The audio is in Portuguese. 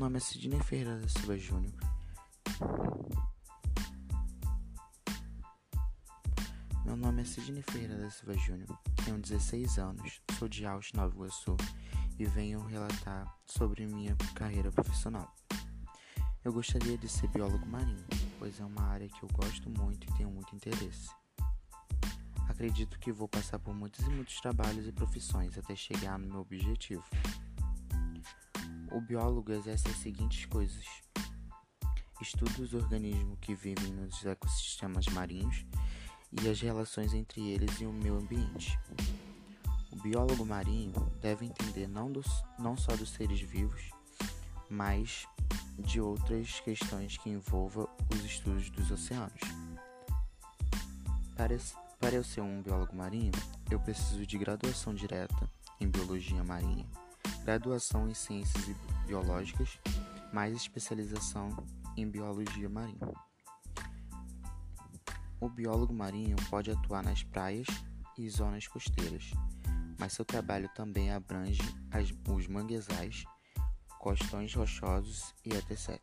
nome é Sidney Ferreira da Silva Júnior. Meu nome é Sidney Ferreira da Silva Júnior, tenho 16 anos, sou de Alves, Nova Iguaçu e venho relatar sobre minha carreira profissional. Eu gostaria de ser biólogo marinho, pois é uma área que eu gosto muito e tenho muito interesse. Acredito que vou passar por muitos e muitos trabalhos e profissões até chegar no meu objetivo. O biólogo exerce as seguintes coisas: estuda os organismos que vivem nos ecossistemas marinhos e as relações entre eles e o meio ambiente. O biólogo marinho deve entender não, dos, não só dos seres vivos, mas de outras questões que envolvam os estudos dos oceanos. Para, para eu ser um biólogo marinho, eu preciso de graduação direta em biologia marinha graduação em Ciências Biológicas, mais especialização em Biologia Marinha. O biólogo marinho pode atuar nas praias e zonas costeiras, mas seu trabalho também abrange as, os manguezais, costões rochosos e etc.